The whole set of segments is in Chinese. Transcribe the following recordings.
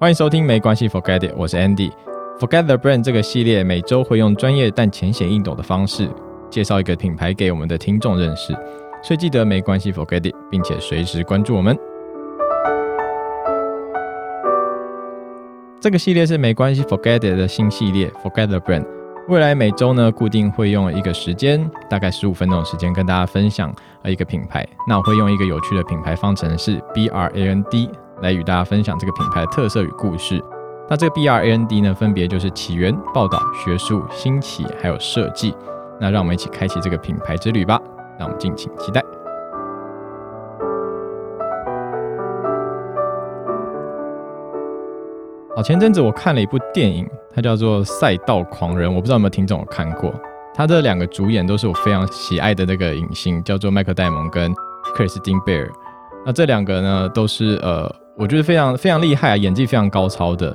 欢迎收听，没关系，Forget it，我是 Andy。Forget the brand 这个系列每周会用专业但浅显易懂的方式介绍一个品牌给我们的听众认识，所以记得没关系，Forget it，并且随时关注我们。这个系列是没关系，Forget it 的新系列，Forget the brand。未来每周呢，固定会用一个时间，大概十五分钟的时间，跟大家分享一个品牌。那我会用一个有趣的品牌方程式 B R A N D。来与大家分享这个品牌的特色与故事。那这个 B R A N D 呢，分别就是起源、报道、学术、兴起，还有设计。那让我们一起开启这个品牌之旅吧。让我们敬请期待。好，前阵子我看了一部电影，它叫做《赛道狂人》，我不知道有没有听众有看过。它的两个主演都是我非常喜爱的那个影星，叫做麦克戴蒙跟克里斯汀贝尔。那这两个呢，都是呃。我觉得非常非常厉害啊，演技非常高超的。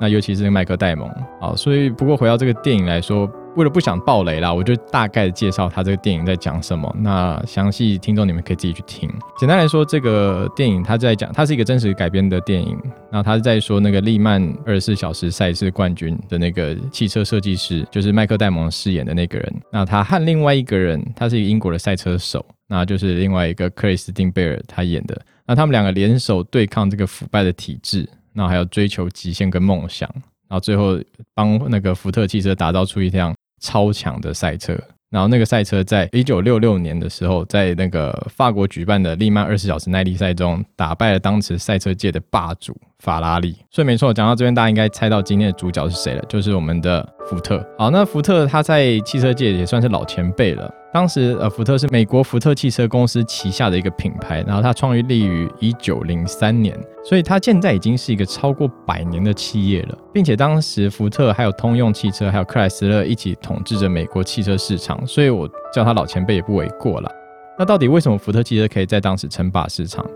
那尤其是麦克戴蒙啊，所以不过回到这个电影来说，为了不想爆雷啦，我就大概介绍他这个电影在讲什么。那详细听众你们可以自己去听。简单来说，这个电影他在讲，它是一个真实改编的电影。那他是在说那个利曼二十四小时赛事冠军的那个汽车设计师，就是麦克戴蒙饰演的那个人。那他和另外一个人，他是一个英国的赛车手，那就是另外一个克里斯汀贝尔他演的。那他们两个联手对抗这个腐败的体制，那还要追求极限跟梦想，然后最后帮那个福特汽车打造出一辆超强的赛车。然后那个赛车在一九六六年的时候，在那个法国举办的利曼二十小时耐力赛中，打败了当时赛车界的霸主法拉利。所以没错，讲到这边，大家应该猜到今天的主角是谁了，就是我们的福特。好，那福特他在汽车界也算是老前辈了。当时，呃，福特是美国福特汽车公司旗下的一个品牌，然后它创立于一九零三年，所以它现在已经是一个超过百年的企业了，并且当时福特还有通用汽车还有克莱斯勒一起统治着美国汽车市场，所以我叫他老前辈也不为过了。那到底为什么福特汽车可以在当时称霸市场？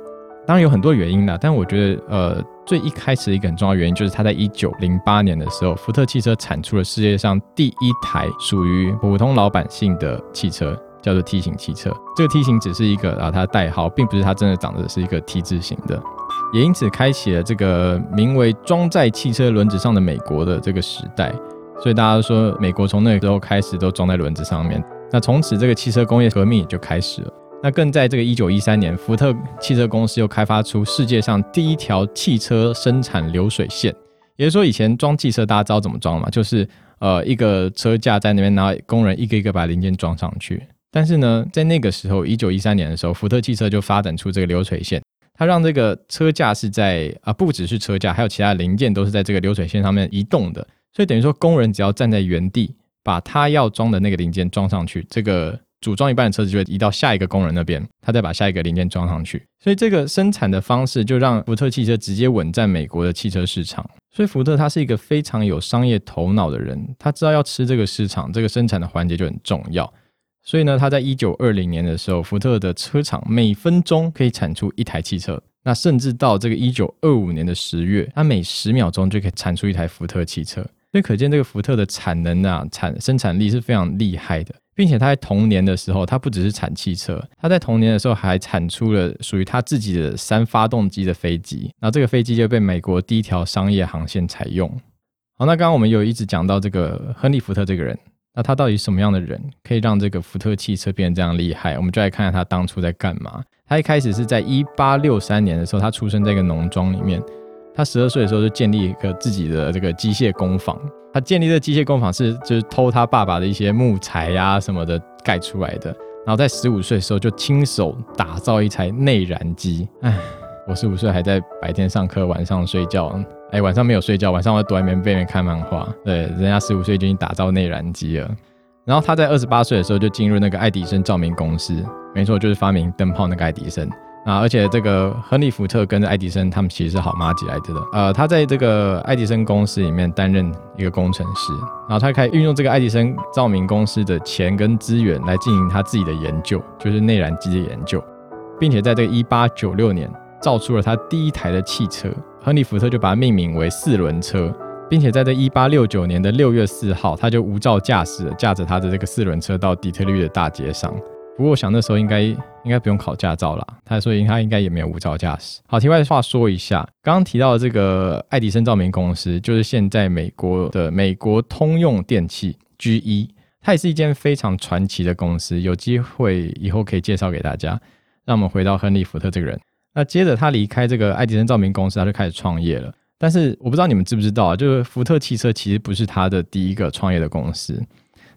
当然有很多原因啦，但我觉得，呃，最一开始一个很重要原因就是它在一九零八年的时候，福特汽车产出了世界上第一台属于普通老百姓的汽车，叫做 T 型汽车。这个 T 型只是一个啊，它的代号，并不是它真的长得是一个 T 字形的，也因此开启了这个名为“装在汽车轮子上的美国”的这个时代。所以大家都说，美国从那个时候开始都装在轮子上面。那从此这个汽车工业革命也就开始了。那更在这个一九一三年，福特汽车公司又开发出世界上第一条汽车生产流水线。也就是说，以前装汽车大家知道怎么装嘛？就是呃一个车架在那边，然后工人一个一个把零件装上去。但是呢，在那个时候，一九一三年的时候，福特汽车就发展出这个流水线，它让这个车架是在啊不只是车架，还有其他零件都是在这个流水线上面移动的。所以等于说，工人只要站在原地，把他要装的那个零件装上去，这个。组装一半的车子就会移到下一个工人那边，他再把下一个零件装上去。所以这个生产的方式就让福特汽车直接稳占美国的汽车市场。所以福特他是一个非常有商业头脑的人，他知道要吃这个市场，这个生产的环节就很重要。所以呢，他在一九二零年的时候，福特的车厂每分钟可以产出一台汽车。那甚至到这个一九二五年的十月，他每十秒钟就可以产出一台福特汽车。所以可见这个福特的产能啊，产生产力是非常厉害的。并且他在同年的时候，他不只是产汽车，他在同年的时候还产出了属于他自己的三发动机的飞机。然后这个飞机就被美国第一条商业航线采用。好，那刚刚我们有一直讲到这个亨利·福特这个人，那他到底什么样的人可以让这个福特汽车变得这样厉害？我们就来看看他当初在干嘛。他一开始是在一八六三年的时候，他出生在一个农庄里面。他十二岁的时候就建立一个自己的这个机械工坊。他建立的机械工坊是就是偷他爸爸的一些木材呀什么的盖出来的。然后在十五岁的时候就亲手打造一台内燃机。唉，我十五岁还在白天上课，晚上睡觉。哎，晚上没有睡觉，晚上我躲在棉被里面看漫画。对，人家十五岁就已经打造内燃机了。然后他在二十八岁的时候就进入那个爱迪生照明公司。没错，就是发明灯泡那个爱迪生。啊，而且这个亨利·福特跟爱迪生他们其实是好妈几来着的。呃，他在这个爱迪生公司里面担任一个工程师，然后他开始运用这个爱迪生照明公司的钱跟资源来进行他自己的研究，就是内燃机的研究，并且在这个一八九六年造出了他第一台的汽车，亨利·福特就把它命名为四轮车，并且在这一八六九年的六月四号，他就无照驾驶，驾着他的这个四轮车到底特律的大街上。不过我想那时候应该应该不用考驾照啦。他说他应该也没有无照驾驶。好，题外话说一下，刚刚提到的这个爱迪生照明公司，就是现在美国的美国通用电器 GE，它也是一间非常传奇的公司。有机会以后可以介绍给大家。让我们回到亨利·福特这个人。那接着他离开这个爱迪生照明公司，他就开始创业了。但是我不知道你们知不知道啊，就是福特汽车其实不是他的第一个创业的公司，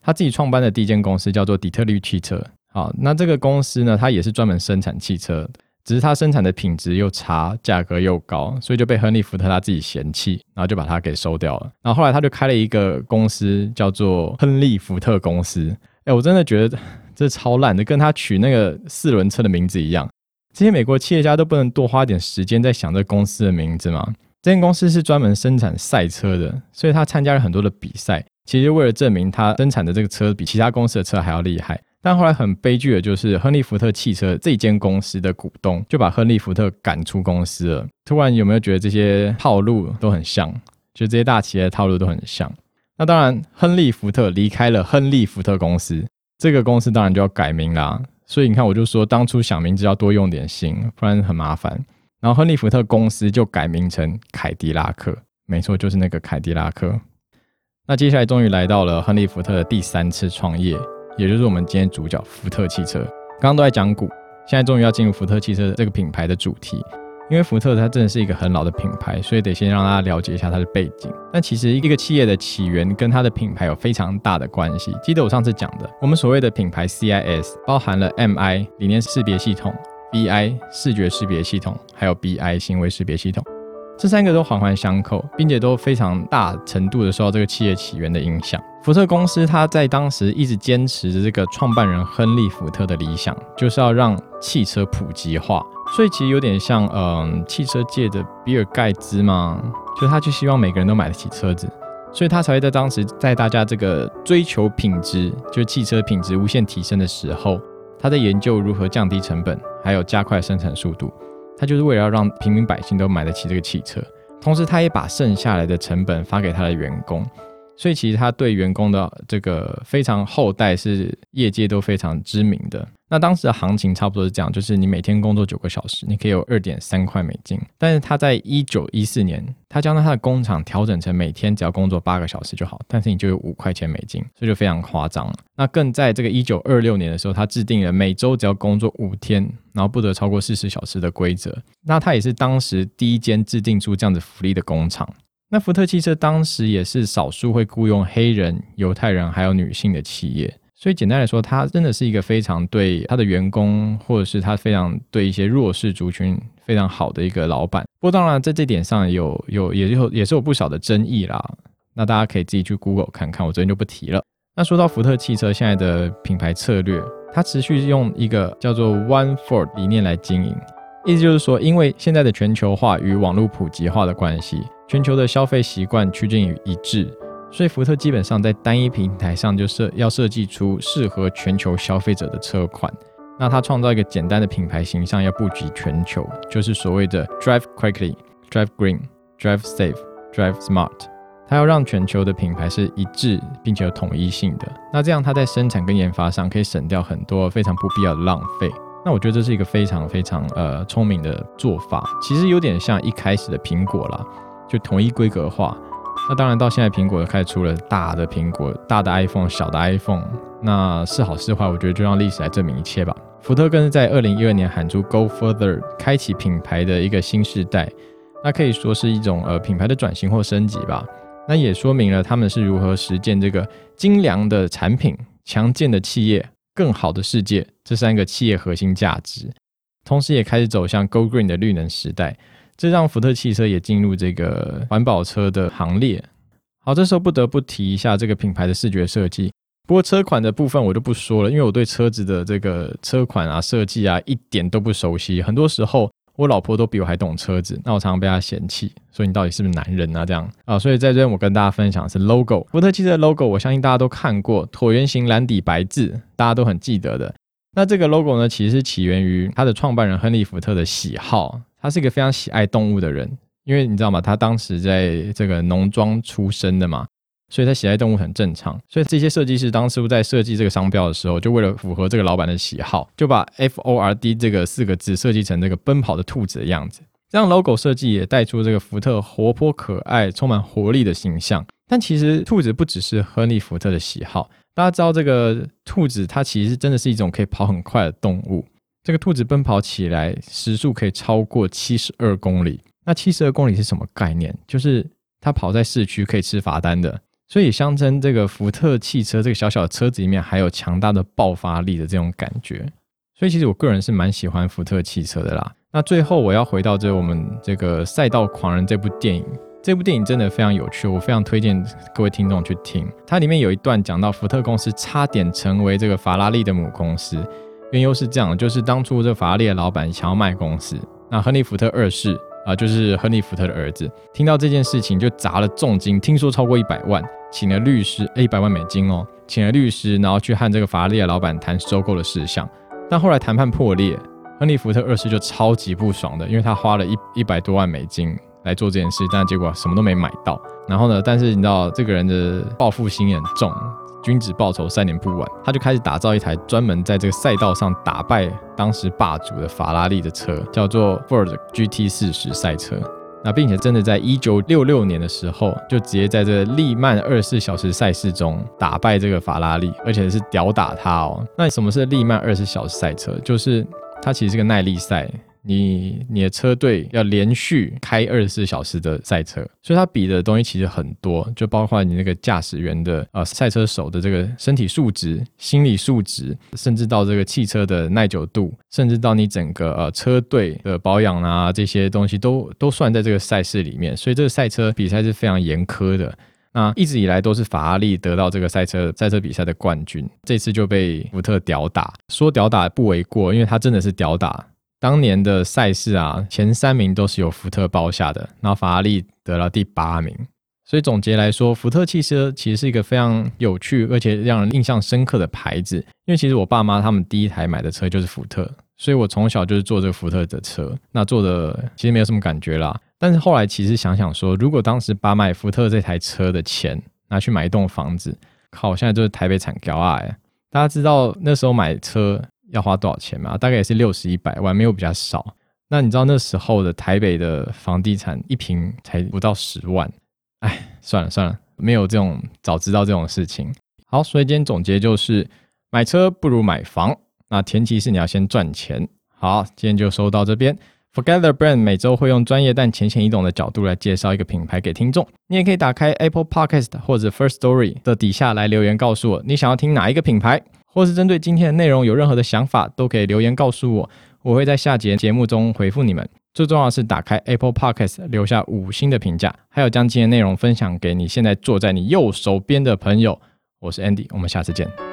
他自己创办的第一间公司叫做底特律汽车。好，那这个公司呢，它也是专门生产汽车，只是它生产的品质又差，价格又高，所以就被亨利·福特他自己嫌弃，然后就把它给收掉了。然后后来他就开了一个公司，叫做亨利·福特公司。哎，我真的觉得这超烂的，跟他取那个四轮车的名字一样。这些美国企业家都不能多花点时间在想这公司的名字吗？这间公司是专门生产赛车的，所以他参加了很多的比赛，其实为了证明他生产的这个车比其他公司的车还要厉害。但后来很悲剧的就是，亨利·福特汽车这间公司的股东就把亨利·福特赶出公司了。突然有没有觉得这些套路都很像？就这些大企业的套路都很像。那当然，亨利·福特离开了亨利·福特公司，这个公司当然就要改名啦。所以你看，我就说当初想名字要多用点心，不然很麻烦。然后亨利·福特公司就改名成凯迪拉克，没错，就是那个凯迪拉克。那接下来终于来到了亨利·福特的第三次创业，也就是我们今天主角福特汽车。刚刚都在讲股，现在终于要进入福特汽车这个品牌的主题。因为福特它真的是一个很老的品牌，所以得先让大家了解一下它的背景。但其实一个企业的起源跟它的品牌有非常大的关系。记得我上次讲的，我们所谓的品牌 CIS 包含了 MI 理念识别系统、BI 视觉识别系统，还有 BI 行为识别系统。这三个都环环相扣，并且都非常大程度的受到这个企业起源的影响。福特公司它在当时一直坚持着这个创办人亨利·福特的理想，就是要让汽车普及化。所以其实有点像，嗯，汽车界的比尔盖茨嘛，就他就希望每个人都买得起车子，所以他才会在当时在大家这个追求品质，就是汽车品质无限提升的时候，他在研究如何降低成本，还有加快生产速度。他就是为了要让平民百姓都买得起这个汽车，同时他也把剩下来的成本发给他的员工，所以其实他对员工的这个非常厚待是业界都非常知名的。那当时的行情差不多是这样，就是你每天工作九个小时，你可以有二点三块美金。但是他在一九一四年，他将他的工厂调整成每天只要工作八个小时就好，但是你就有五块钱美金，这就非常夸张。那更在这个一九二六年的时候，他制定了每周只要工作五天，然后不得超过四十小时的规则。那他也是当时第一间制定出这样子福利的工厂。那福特汽车当时也是少数会雇佣黑人、犹太人还有女性的企业。所以简单来说，他真的是一个非常对他的员工，或者是他非常对一些弱势族群非常好的一个老板。不过当然，在这点上有有也有也是有不少的争议啦。那大家可以自己去 Google 看看，我这边就不提了。那说到福特汽车现在的品牌策略，它持续用一个叫做 One Ford 理念来经营，意思就是说，因为现在的全球化与网络普及化的关系，全球的消费习惯趋近于一致。所以福特基本上在单一平台上就设要设计出适合全球消费者的车款。那它创造一个简单的品牌形象，要布局全球，就是所谓的 Drive quickly, Drive green, Drive safe, Drive smart。它要让全球的品牌是一致并且有统一性的。那这样它在生产跟研发上可以省掉很多非常不必要的浪费。那我觉得这是一个非常非常呃聪明的做法。其实有点像一开始的苹果啦，就统一规格化。那当然，到现在苹果开始出了大的苹果、大的 iPhone、小的 iPhone。那是好是坏，我觉得就让历史来证明一切吧。福特更是在二零一二年喊出 “Go Further”，开启品牌的一个新时代。那可以说是一种呃品牌的转型或升级吧。那也说明了他们是如何实践这个精良的产品、强健的企业、更好的世界这三个企业核心价值。同时，也开始走向 Go Green 的绿能时代。这让福特汽车也进入这个环保车的行列。好，这时候不得不提一下这个品牌的视觉设计。不过车款的部分我就不说了，因为我对车子的这个车款啊、设计啊一点都不熟悉。很多时候我老婆都比我还懂车子，那我常常被她嫌弃，说你到底是不是男人啊？这样啊，所以在这边我跟大家分享的是 logo。福特汽车的 logo，我相信大家都看过，椭圆形蓝底白字，大家都很记得的。那这个 logo 呢，其实是起源于他的创办人亨利·福特的喜好。他是一个非常喜爱动物的人，因为你知道吗？他当时在这个农庄出生的嘛，所以他喜爱动物很正常。所以这些设计师当初在设计这个商标的时候，就为了符合这个老板的喜好，就把 F O R D 这个四个字设计成这个奔跑的兔子的样子。这样 logo 设计也带出这个福特活泼可爱、充满活力的形象。但其实兔子不只是亨利·福特的喜好，大家知道这个兔子它其实真的是一种可以跑很快的动物。这个兔子奔跑起来时速可以超过七十二公里。那七十二公里是什么概念？就是它跑在市区可以吃罚单的。所以象征这个福特汽车这个小小的车子里面还有强大的爆发力的这种感觉。所以其实我个人是蛮喜欢福特汽车的啦。那最后我要回到这我们这个赛道狂人这部电影，这部电影真的非常有趣，我非常推荐各位听众去听。它里面有一段讲到福特公司差点成为这个法拉利的母公司，原由是这样，就是当初这法拉利的老板想要卖公司，那亨利福特二世啊，就是亨利福特的儿子，听到这件事情就砸了重金，听说超过一百万，请了律师，一百万美金哦，请了律师，然后去和这个法拉利的老板谈收购的事项，但后来谈判破裂。亨利福特二世就超级不爽的，因为他花了一一百多万美金来做这件事，但结果什么都没买到。然后呢，但是你知道这个人的报复心很重，君子报仇三年不晚，他就开始打造一台专门在这个赛道上打败当时霸主的法拉利的车，叫做 Ford GT 四十赛车。那并且真的在一九六六年的时候，就直接在这利曼二十四小时赛事中打败这个法拉利，而且是屌打他哦。那什么是利曼二十四小时赛车？就是它其实是个耐力赛，你你的车队要连续开二十四小时的赛车，所以它比的东西其实很多，就包括你那个驾驶员的呃赛车手的这个身体素质、心理素质，甚至到这个汽车的耐久度，甚至到你整个呃车队的保养啊这些东西都都算在这个赛事里面，所以这个赛车比赛是非常严苛的。那一直以来都是法拉利得到这个赛车赛车比赛的冠军，这次就被福特屌打，说屌打不为过，因为他真的是屌打。当年的赛事啊，前三名都是由福特包下的，然后法拉利得了第八名。所以总结来说，福特汽车其实是一个非常有趣而且让人印象深刻的牌子。因为其实我爸妈他们第一台买的车就是福特，所以我从小就是坐这个福特的车，那坐的其实没有什么感觉啦。但是后来其实想想说，如果当时把买福特这台车的钱拿去买一栋房子，靠，现在就是台北产高啊！大家知道那时候买车要花多少钱嘛？大概也是六十一百万，没有比较少。那你知道那时候的台北的房地产一平才不到十万，哎，算了算了，没有这种早知道这种事情。好，所以今天总结就是，买车不如买房，那前提是你要先赚钱。好，今天就收到这边。Forgether Brand 每周会用专业但浅显易懂的角度来介绍一个品牌给听众。你也可以打开 Apple Podcast 或者 First Story 的底下来留言告诉我，你想要听哪一个品牌，或是针对今天的内容有任何的想法，都可以留言告诉我，我会在下节节目中回复你们。最重要的是打开 Apple Podcast 留下五星的评价，还有将今天内容分享给你现在坐在你右手边的朋友。我是 Andy，我们下次见。